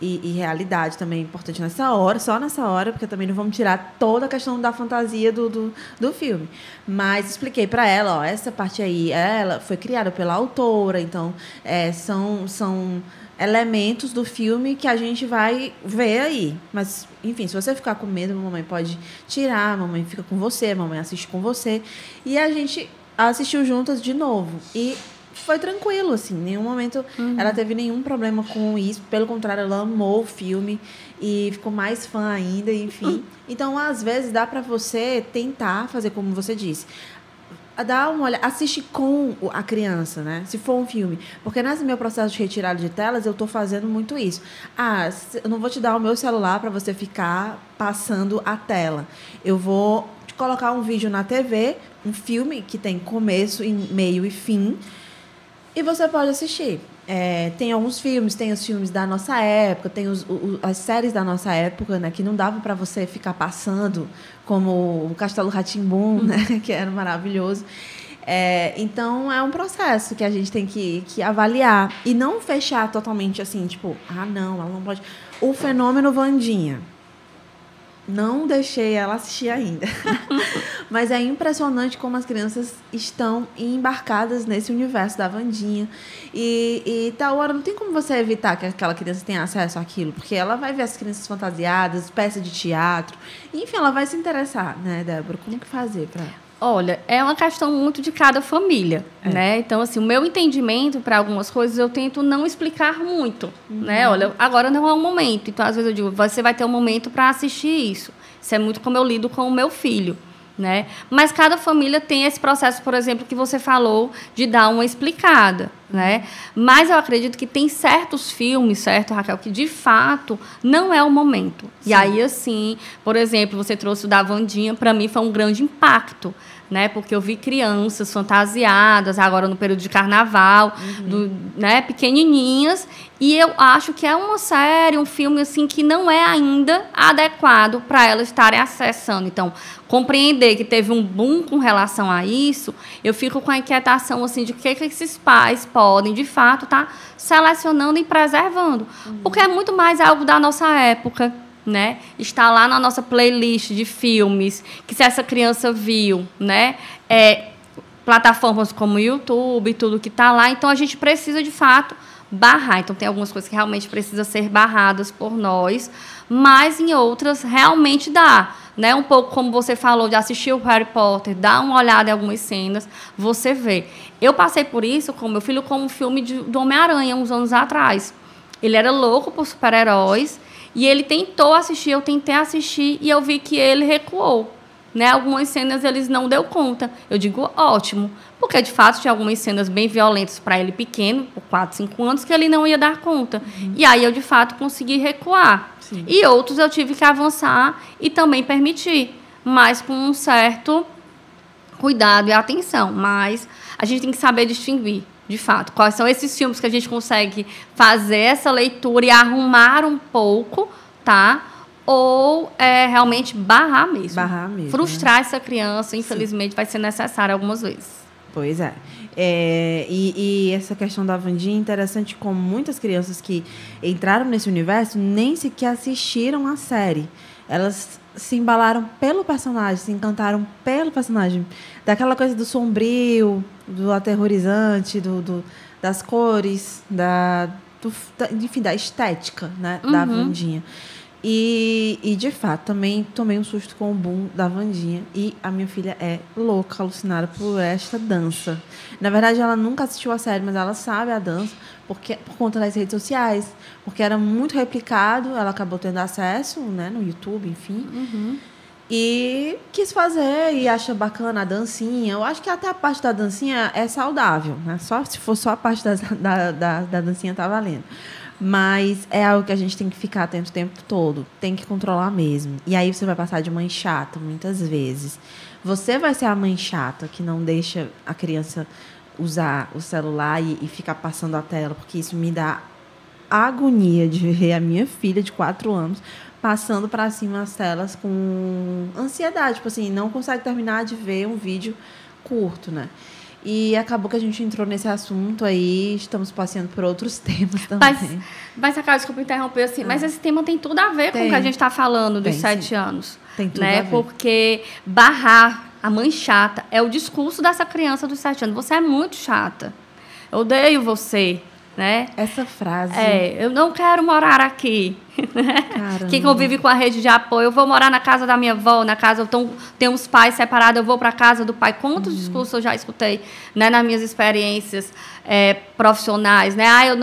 e, e, e, realidade também é importante nessa hora, só nessa hora, porque também não vamos tirar toda a questão da fantasia do, do, do filme. Mas expliquei para ela, ó, essa parte aí, ela foi criada pela autora, então é, são, são elementos do filme que a gente vai ver aí. Mas, enfim, se você ficar com medo, mamãe pode tirar, mamãe fica com você, mamãe assiste com você. E a gente assistiu juntas de novo. E foi tranquilo, assim. Em nenhum momento uhum. ela teve nenhum problema com isso. Pelo contrário, ela amou o filme e ficou mais fã ainda, enfim. Uhum. Então, às vezes, dá para você tentar fazer como você disse. Dá uma olhada, assiste com a criança, né? Se for um filme. Porque nesse meu processo de retirada de telas, eu estou fazendo muito isso. Ah, eu não vou te dar o meu celular para você ficar passando a tela. Eu vou colocar um vídeo na TV, um filme que tem começo, meio e fim e você pode assistir. É, tem alguns filmes, tem os filmes da nossa época, tem os, o, as séries da nossa época, né, que não dava para você ficar passando, como o Castelo Ratimbum, né, que era maravilhoso. É, então é um processo que a gente tem que, que avaliar e não fechar totalmente assim, tipo, ah não, ela não pode. O fenômeno Vandinha não deixei ela assistir ainda. Mas é impressionante como as crianças estão embarcadas nesse universo da Vandinha. E, e tal hora não tem como você evitar que aquela criança tenha acesso àquilo, porque ela vai ver as crianças fantasiadas, peças de teatro. Enfim, ela vai se interessar, né, Débora? Como que fazer para Olha, é uma questão muito de cada família, é. né? Então, assim, o meu entendimento para algumas coisas eu tento não explicar muito, uhum. né? Olha, agora não é o momento. Então, às vezes eu digo, você vai ter um momento para assistir isso. Isso é muito como eu lido com o meu filho. Né? Mas cada família tem esse processo, por exemplo, que você falou de dar uma explicada, né? Mas eu acredito que tem certos filmes, certo, Raquel, que de fato não é o momento. Sim. E aí, assim, por exemplo, você trouxe o da Vandinha, para mim foi um grande impacto, né? Porque eu vi crianças fantasiadas agora no período de carnaval, uhum. do, né, pequenininhas, e eu acho que é uma série, um filme assim que não é ainda adequado para elas estarem acessando. Então, compreender que teve um boom com relação a isso, eu fico com a inquietação assim de que, que esses pais podem, de fato, estar tá selecionando e preservando, uhum. porque é muito mais algo da nossa época né? Está lá na nossa playlist de filmes, que se essa criança viu, né? É, plataformas como YouTube, tudo que está lá. Então, a gente precisa, de fato, barrar. Então, tem algumas coisas que realmente precisam ser barradas por nós, mas em outras realmente dá. Né? Um pouco como você falou de assistir o Harry Potter, dar uma olhada em algumas cenas, você vê. Eu passei por isso com meu filho como um filme de, do Homem-Aranha, uns anos atrás. Ele era louco por super-heróis e ele tentou assistir, eu tentei assistir e eu vi que ele recuou. Né? Algumas cenas eles não deu conta. Eu digo ótimo, porque de fato tinha algumas cenas bem violentas para ele pequeno, por 4, 5 anos, que ele não ia dar conta. Uhum. E aí eu de fato consegui recuar. Sim. E outros eu tive que avançar e também permitir, mas com um certo cuidado e atenção. Mas a gente tem que saber distinguir de fato, quais são esses filmes que a gente consegue fazer essa leitura e arrumar um pouco, tá? Ou é, realmente barrar mesmo. Barrar mesmo. Frustrar né? essa criança, infelizmente, Sim. vai ser necessário algumas vezes. Pois é. é e, e, essa questão da Vandinha é interessante como muitas crianças que entraram nesse universo nem sequer assistiram a série. Elas se embalaram pelo personagem, se encantaram pelo personagem. Daquela coisa do sombrio, do aterrorizante, do, do das cores, da, do, da, enfim, da estética né, uhum. da Vandinha. E, e, de fato, também tomei um susto com o boom da Vandinha. E a minha filha é louca, alucinada por esta dança. Na verdade, ela nunca assistiu a série, mas ela sabe a dança porque, por conta das redes sociais. Porque era muito replicado, ela acabou tendo acesso né, no YouTube, enfim. Uhum. E quis fazer e acha bacana a dancinha. Eu acho que até a parte da dancinha é saudável. Né? Só, se for só a parte da, da, da, da dancinha, tá valendo. Mas é algo que a gente tem que ficar atento o tempo todo. Tem que controlar mesmo. E aí você vai passar de mãe chata muitas vezes. Você vai ser a mãe chata que não deixa a criança usar o celular e, e ficar passando a tela, porque isso me dá agonia de ver a minha filha de quatro anos passando para cima as telas com ansiedade, tipo assim, não consegue terminar de ver um vídeo curto, né? E acabou que a gente entrou nesse assunto aí, estamos passeando por outros temas também. Mas, mas acaba, desculpa interromper assim, ah. mas esse tema tem tudo a ver tem. com o que a gente está falando dos tem, sete sim. anos. Né? Porque barrar a mãe chata é o discurso dessa criança dos sete anos. Você é muito chata. Eu odeio você né? Essa frase. É, eu não quero morar aqui. Quem convive com a rede de apoio, eu vou morar na casa da minha avó, na casa, eu tenho, tenho uns pais separados, eu vou para a casa do pai. Quantos uhum. discursos eu já escutei, né, nas minhas experiências é, profissionais, né? Ah, eu,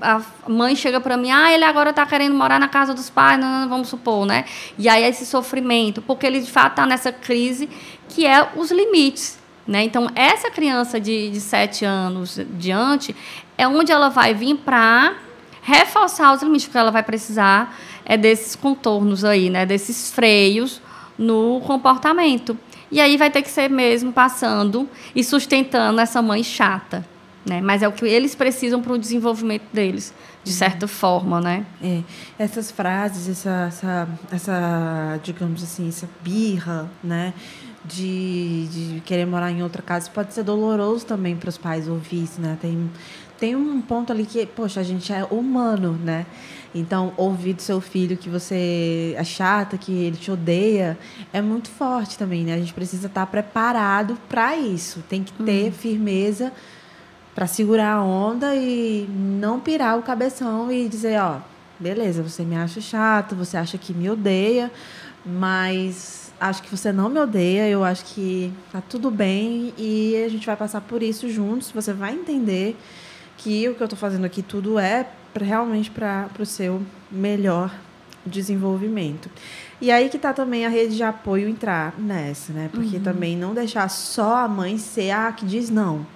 a mãe chega para mim, ah, ele agora está querendo morar na casa dos pais, não, não, vamos supor, né? E aí esse sofrimento, porque ele de fato está nessa crise que é os limites. Né? Então, essa criança de, de 7 anos diante é onde ela vai vir para reforçar os limites, porque ela vai precisar é desses contornos aí, né? desses freios no comportamento. E aí vai ter que ser mesmo passando e sustentando essa mãe chata. Né? Mas é o que eles precisam para o desenvolvimento deles, de uhum. certa forma, né? É. Essas frases, essa, essa, essa, digamos assim, essa birra, né? de, de querer morar em outra casa pode ser doloroso também para os pais ouvir isso, né? Tem, tem um ponto ali que, poxa, a gente é humano, né? Então, ouvir do seu filho que você é chata, que ele te odeia, é muito forte também, né? A gente precisa estar preparado para isso. Tem que ter uhum. firmeza para segurar a onda e não pirar o cabeção e dizer, ó, beleza, você me acha chato, você acha que me odeia, Mas acho que você não me odeia, eu acho que tá tudo bem e a gente vai passar por isso juntos. Você vai entender que o que eu tô fazendo aqui tudo é pra, realmente para o seu melhor desenvolvimento. E aí que tá também a rede de apoio entrar nessa, né? Porque uhum. também não deixar só a mãe ser a que diz não,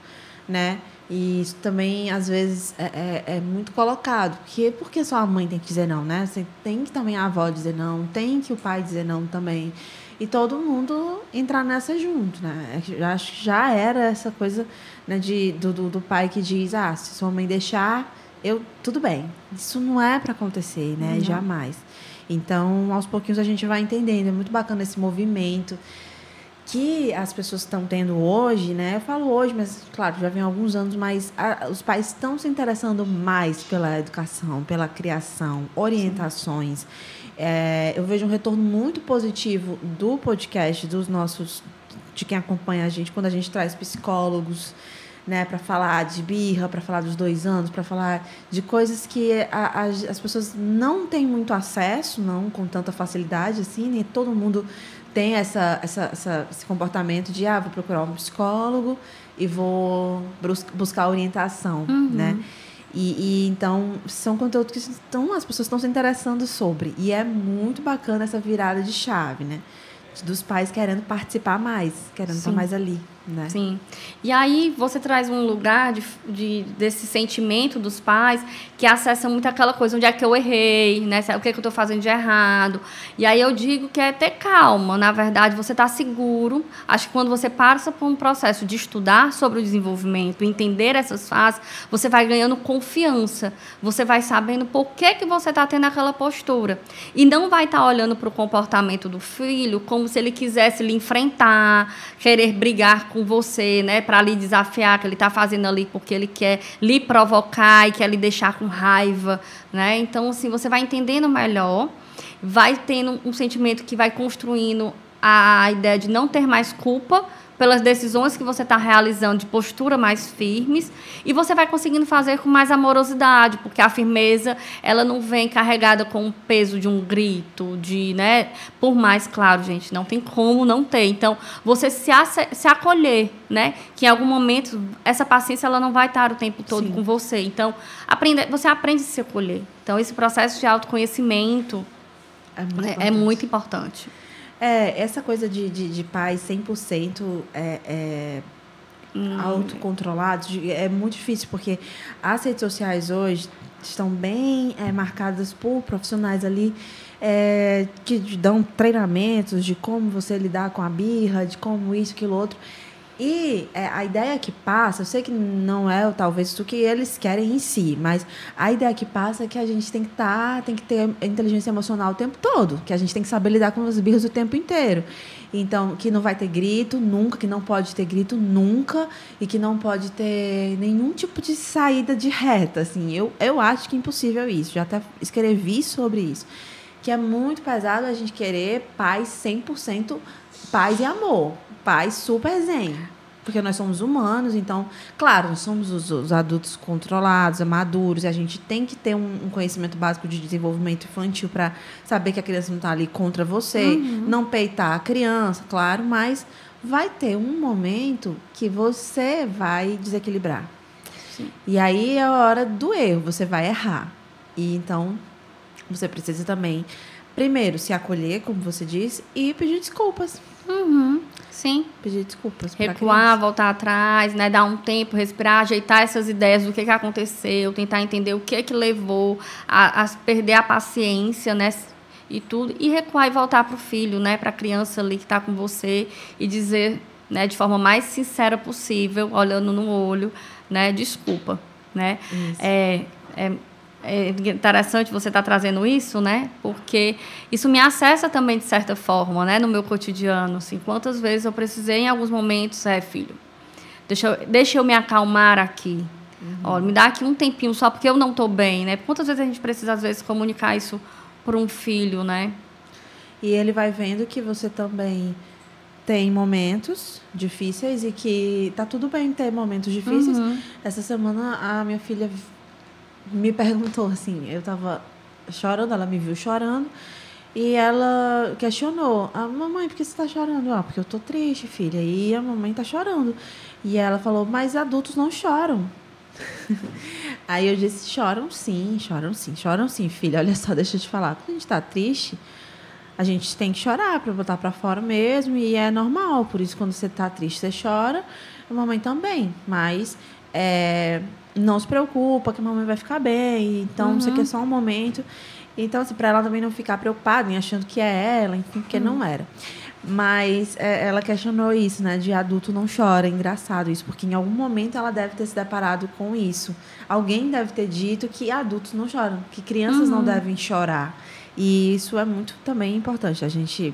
né? E isso também, às vezes, é, é, é, muito colocado. Porque, porque só a mãe tem que dizer não, né? Você tem que também a avó dizer não, tem que o pai dizer não também. E todo mundo entrar nessa junto, né? Eu acho que já era essa coisa né, de, do, do, do pai que diz, ah, se sua mãe deixar, eu tudo bem. Isso não é para acontecer, né? Uhum. Jamais. Então, aos pouquinhos a gente vai entendendo. É muito bacana esse movimento que as pessoas estão tendo hoje, né? Eu falo hoje, mas claro, já vem alguns anos, mas a, os pais estão se interessando mais pela educação, pela criação, orientações. É, eu vejo um retorno muito positivo do podcast, dos nossos, de quem acompanha a gente, quando a gente traz psicólogos, né, para falar de birra, para falar dos dois anos, para falar de coisas que a, a, as pessoas não têm muito acesso, não com tanta facilidade assim, nem todo mundo tem essa, essa, essa, esse comportamento de ah, vou procurar um psicólogo e vou buscar orientação, uhum. né? E, e, então são conteúdos que estão, as pessoas estão se interessando sobre e é muito bacana essa virada de chave, né? Dos pais querendo participar mais, querendo Sim. estar mais ali. Né? Sim. E aí você traz um lugar de, de, desse sentimento dos pais que acessa muito aquela coisa, onde é que eu errei, né? O que, é que eu estou fazendo de errado. E aí eu digo que é ter calma. Na verdade, você está seguro. Acho que quando você passa por um processo de estudar sobre o desenvolvimento, entender essas fases, você vai ganhando confiança. Você vai sabendo por que, que você está tendo aquela postura. E não vai estar tá olhando para o comportamento do filho como se ele quisesse lhe enfrentar, querer brigar com com você, né, para lhe desafiar, que ele está fazendo ali porque ele quer lhe provocar e quer lhe deixar com raiva, né? Então, assim, você vai entendendo melhor, vai tendo um sentimento que vai construindo a ideia de não ter mais culpa pelas decisões que você está realizando de postura mais firmes e você vai conseguindo fazer com mais amorosidade, porque a firmeza ela não vem carregada com o peso de um grito, de, né? Por mais claro, gente, não tem como não ter. Então, você se, se acolher, né? Que em algum momento essa paciência ela não vai estar o tempo todo Sim. com você. Então, aprende, você aprende a se acolher. Então, esse processo de autoconhecimento é muito, é, é muito importante. É, essa coisa de, de, de pais 100% é, é, hum. autocontrolados é muito difícil, porque as redes sociais hoje estão bem é, marcadas por profissionais ali é, que dão treinamentos de como você lidar com a birra, de como isso, aquilo, outro. E é, a ideia que passa, eu sei que não é talvez o que eles querem em si, mas a ideia que passa é que a gente tem que estar, tá, tem que ter inteligência emocional o tempo todo, que a gente tem que saber lidar com os birros o tempo inteiro. Então, que não vai ter grito nunca, que não pode ter grito nunca e que não pode ter nenhum tipo de saída de reta, assim. Eu, eu acho que é impossível isso, já até escrevi sobre isso. Que é muito pesado a gente querer paz 100% paz e amor pais super zen. Porque nós somos humanos, então, claro, nós somos os, os adultos controlados, maduros, e a gente tem que ter um, um conhecimento básico de desenvolvimento infantil para saber que a criança não está ali contra você, uhum. não peitar a criança, claro, mas vai ter um momento que você vai desequilibrar. Sim. E aí é a hora do erro, você vai errar. E então você precisa também, primeiro, se acolher, como você disse, e pedir desculpas. Uhum. Sim. Pedir desculpas. Recuar, voltar atrás, né? Dar um tempo, respirar, ajeitar essas ideias do que, que aconteceu, tentar entender o que que levou a, a perder a paciência, né? E tudo. E recuar e voltar para o filho, né? Para a criança ali que está com você e dizer, né? De forma mais sincera possível, olhando no olho, né? Desculpa, né? Isso. É, é é interessante você estar tá trazendo isso, né? Porque isso me acessa também de certa forma, né? No meu cotidiano, assim. Quantas vezes eu precisei em alguns momentos, é, filho, deixa eu, deixa eu me acalmar aqui. Uhum. Me dá aqui um tempinho só porque eu não estou bem, né? Quantas vezes a gente precisa, às vezes, comunicar isso para um filho, né? E ele vai vendo que você também tem momentos difíceis e que tá tudo bem ter momentos difíceis. Uhum. Essa semana a minha filha me perguntou assim, eu estava chorando, ela me viu chorando E ela questionou: a mamãe, por que você está chorando? Ah, porque eu tô triste, filha. E a mamãe tá chorando. E ela falou: mas adultos não choram. Aí eu disse: choram sim, choram sim, choram sim, filha. Olha só, deixa eu te falar. Quando a gente está triste, a gente tem que chorar para botar para fora mesmo. E é normal. Por isso, quando você está triste, você chora. A mamãe também. Mas é, não se preocupa que a mamãe vai ficar bem. Então, uhum. isso aqui é só um momento. Então, assim, para ela também não ficar preocupada em achando que é ela, enfim, porque não era. Mas é, ela questionou isso, né? De adulto não chora. É engraçado isso, porque em algum momento ela deve ter se deparado com isso. Alguém deve ter dito que adultos não choram, que crianças uhum. não devem chorar. E isso é muito também importante a gente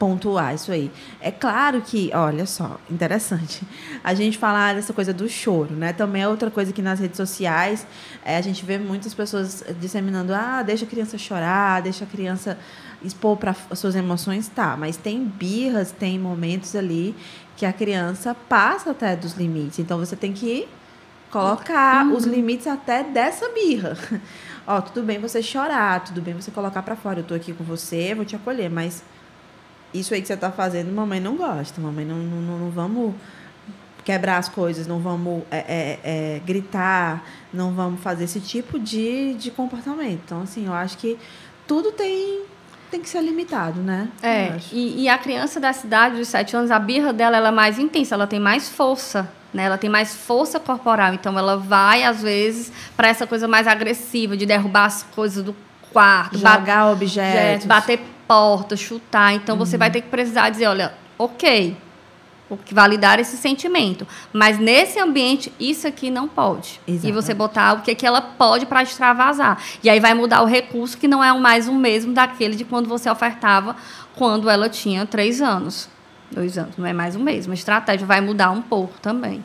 pontuar isso aí. É claro que, olha só, interessante, a gente falar dessa coisa do choro, né? Também é outra coisa que nas redes sociais é, a gente vê muitas pessoas disseminando, ah, deixa a criança chorar, deixa a criança expor para as suas emoções, tá? Mas tem birras, tem momentos ali que a criança passa até dos limites. Então você tem que colocar uhum. os limites até dessa birra. Ó, tudo bem você chorar, tudo bem você colocar para fora. Eu tô aqui com você, vou te acolher, mas isso aí que você está fazendo, mamãe não gosta. Mamãe não, não, não vamos quebrar as coisas, não vamos é, é, é, gritar, não vamos fazer esse tipo de, de comportamento. Então, assim, eu acho que tudo tem tem que ser limitado, né? É, e, e, a criança da cidade dos sete anos, a birra dela ela é mais intensa, ela tem mais força, né? Ela tem mais força corporal, então ela vai, às vezes, para essa coisa mais agressiva, de derrubar as coisas do quarto, jogar objetos, bater porta, chutar. Então uhum. você vai ter que precisar dizer, olha, ok, validar esse sentimento. Mas nesse ambiente, isso aqui não pode. Exatamente. E você botar o que, que ela pode para extravasar. E aí vai mudar o recurso, que não é mais o mesmo daquele de quando você ofertava quando ela tinha três anos. Dois anos, não é mais o mesmo. A estratégia vai mudar um pouco também.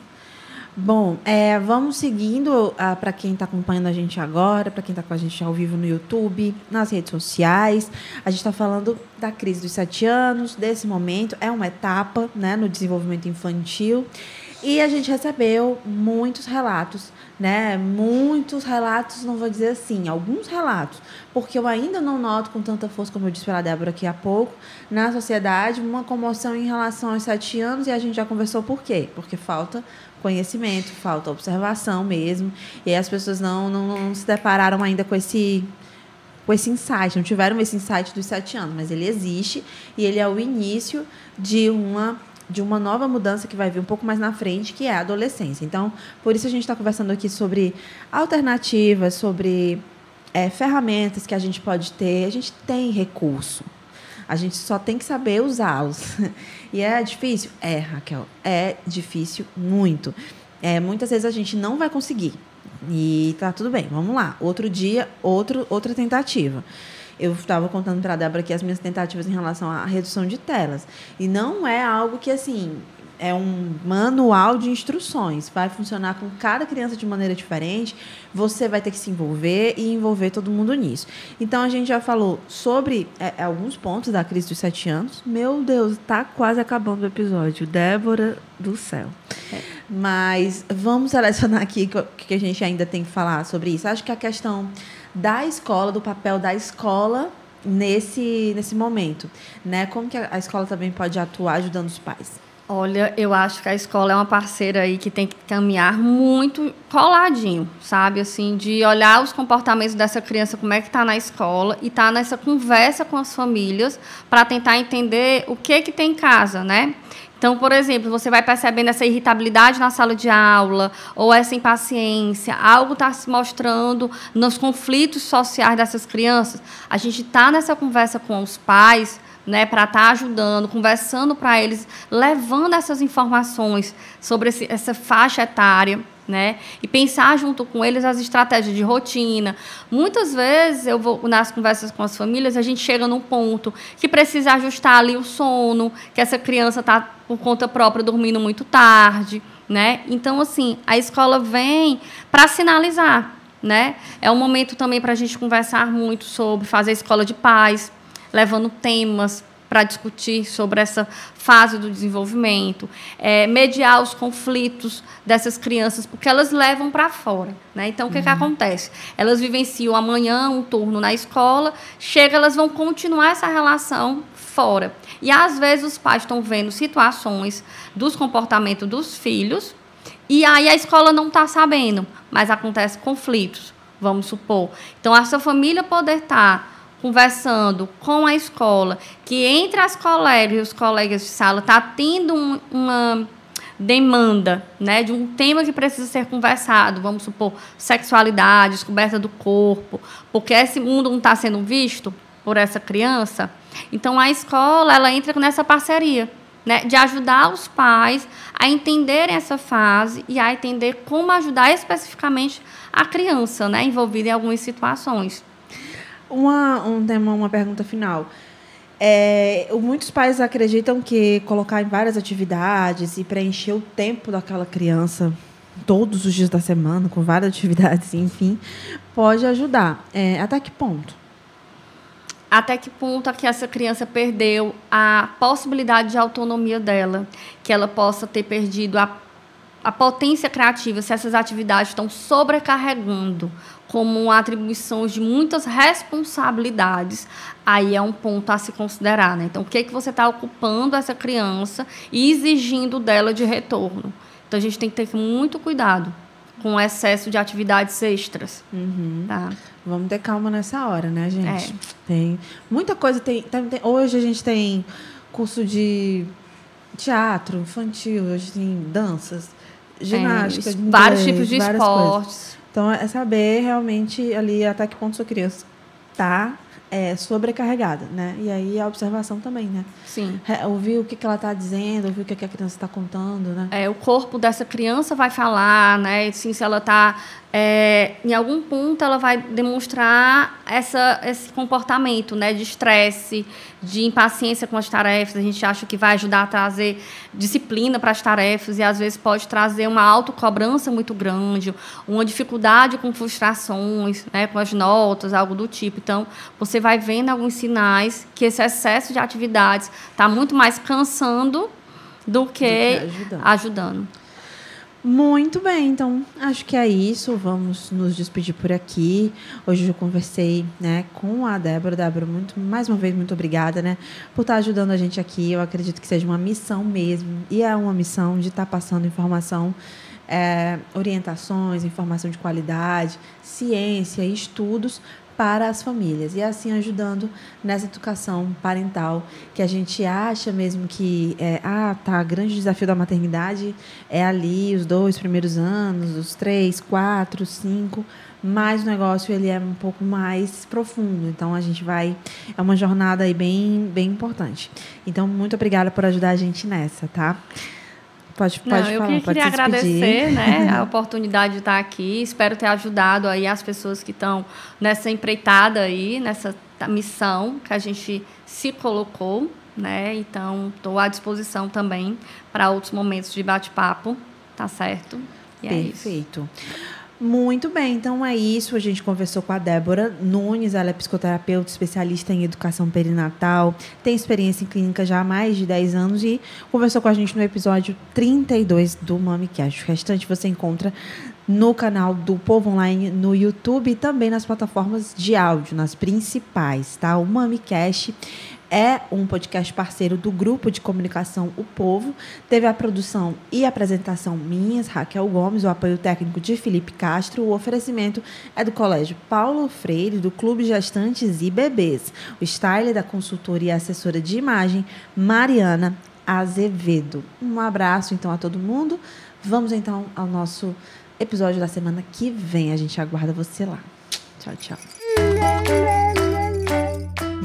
Bom, é, vamos seguindo ah, para quem está acompanhando a gente agora, para quem está com a gente ao vivo no YouTube, nas redes sociais. A gente está falando da crise dos sete anos, desse momento. É uma etapa né, no desenvolvimento infantil. E a gente recebeu muitos relatos, né? Muitos relatos, não vou dizer assim, alguns relatos, porque eu ainda não noto com tanta força, como eu disse pela Débora aqui há pouco, na sociedade, uma comoção em relação aos sete anos, e a gente já conversou por quê? Porque falta conhecimento, falta observação mesmo. E as pessoas não, não, não se depararam ainda com esse com esse insight, não tiveram esse insight dos sete anos, mas ele existe e ele é o início de uma de uma nova mudança que vai vir um pouco mais na frente, que é a adolescência. Então, por isso a gente está conversando aqui sobre alternativas, sobre é, ferramentas que a gente pode ter. A gente tem recurso, a gente só tem que saber usá-los. E é difícil? É, Raquel, é difícil muito. É, muitas vezes a gente não vai conseguir. E tá tudo bem, vamos lá. Outro dia, outro, outra tentativa. Eu estava contando para a Débora aqui as minhas tentativas em relação à redução de telas. E não é algo que, assim, é um manual de instruções. Vai funcionar com cada criança de maneira diferente. Você vai ter que se envolver e envolver todo mundo nisso. Então a gente já falou sobre é, é alguns pontos da crise dos sete anos. Meu Deus, está quase acabando o episódio. Débora do céu. É. Mas vamos selecionar aqui o que a gente ainda tem que falar sobre isso. Acho que a questão da escola, do papel da escola nesse, nesse momento, né? Como que a escola também pode atuar ajudando os pais? Olha, eu acho que a escola é uma parceira aí que tem que caminhar muito coladinho, sabe? Assim, de olhar os comportamentos dessa criança, como é que está na escola, e tá nessa conversa com as famílias para tentar entender o que que tem em casa, né? Então, por exemplo, você vai percebendo essa irritabilidade na sala de aula, ou essa impaciência, algo está se mostrando nos conflitos sociais dessas crianças. A gente está nessa conversa com os pais né, para estar tá ajudando, conversando para eles, levando essas informações sobre esse, essa faixa etária. Né? E pensar junto com eles as estratégias de rotina. Muitas vezes eu vou nas conversas com as famílias, a gente chega num ponto que precisa ajustar ali o sono, que essa criança está por conta própria dormindo muito tarde, né? Então assim, a escola vem para sinalizar, né? É um momento também para a gente conversar muito sobre fazer escola de paz, levando temas para discutir sobre essa fase do desenvolvimento, é, mediar os conflitos dessas crianças, porque elas levam para fora. Né? Então, o que, uhum. que acontece? Elas vivenciam amanhã um turno na escola, chega, elas vão continuar essa relação fora. E às vezes os pais estão vendo situações dos comportamentos dos filhos e aí a escola não está sabendo, mas acontece conflitos, vamos supor. Então, essa família poder estar tá conversando com a escola, que entre as colegas e os colegas de sala está tendo um, uma demanda né, de um tema que precisa ser conversado, vamos supor, sexualidade, descoberta do corpo, porque esse mundo não está sendo visto por essa criança. Então, a escola ela entra nessa parceria né, de ajudar os pais a entenderem essa fase e a entender como ajudar especificamente a criança né, envolvida em algumas situações. Uma, um tema, uma pergunta final. É, muitos pais acreditam que colocar em várias atividades e preencher o tempo daquela criança todos os dias da semana, com várias atividades, enfim, pode ajudar. É, até que ponto? até que ponto é que essa criança perdeu a possibilidade de autonomia dela, que ela possa ter perdido a, a potência criativa, se essas atividades estão sobrecarregando como atribuições de muitas responsabilidades, aí é um ponto a se considerar. Né? Então, o que, é que você está ocupando essa criança e exigindo dela de retorno? Então, a gente tem que ter muito cuidado com o excesso de atividades extras. Uhum. Tá? Vamos ter calma nessa hora, né, gente? É. Tem muita coisa. Tem, tem, tem, hoje a gente tem curso de teatro infantil, hoje tem danças, ginástica, é, inglês, vários tipos de esportes. Coisas. Então é saber realmente ali até que ponto sua criança tá é, sobrecarregada, né? E aí a observação também, né? Sim. ouvir o que, que ela está dizendo, ouvir o que, que a criança está contando, né? É, o corpo dessa criança vai falar, né? Assim, se ela está é, em algum ponto ela vai demonstrar essa, esse comportamento né, de estresse, de impaciência com as tarefas. A gente acha que vai ajudar a trazer disciplina para as tarefas e às vezes pode trazer uma autocobrança muito grande, uma dificuldade com frustrações, né, com as notas, algo do tipo. Então, você vai vendo alguns sinais que esse excesso de atividades está muito mais cansando do que, do que ajudando. ajudando. Muito bem, então acho que é isso. Vamos nos despedir por aqui. Hoje eu conversei, né, com a Débora. Débora, muito, mais uma vez muito obrigada, né, por estar ajudando a gente aqui. Eu acredito que seja uma missão mesmo e é uma missão de estar passando informação, é, orientações, informação de qualidade, ciência, estudos para as famílias. E assim ajudando nessa educação parental que a gente acha mesmo que é, ah tá grande desafio da maternidade é ali os dois primeiros anos os três quatro cinco mas o negócio ele é um pouco mais profundo. Então a gente vai é uma jornada aí bem bem importante. Então muito obrigada por ajudar a gente nessa tá Pode, pode Não, eu falar, queria agradecer né, a oportunidade de estar aqui. Espero ter ajudado aí as pessoas que estão nessa empreitada aí, nessa missão que a gente se colocou. Né? Então, estou à disposição também para outros momentos de bate-papo, tá certo? E Perfeito. É muito bem, então é isso. A gente conversou com a Débora Nunes, ela é psicoterapeuta, especialista em educação perinatal, tem experiência em clínica já há mais de 10 anos e conversou com a gente no episódio 32 do MamiCast. O restante você encontra no canal do Povo Online no YouTube e também nas plataformas de áudio, nas principais, tá? O MamiCast é um podcast parceiro do grupo de comunicação O Povo. Teve a produção e apresentação minhas, Raquel Gomes, o apoio técnico de Felipe Castro. O oferecimento é do Colégio Paulo Freire, do Clube Gestantes e Bebês. O style da consultoria e assessora de imagem, Mariana Azevedo. Um abraço então a todo mundo. Vamos então ao nosso episódio da semana que vem. A gente aguarda você lá. Tchau, tchau.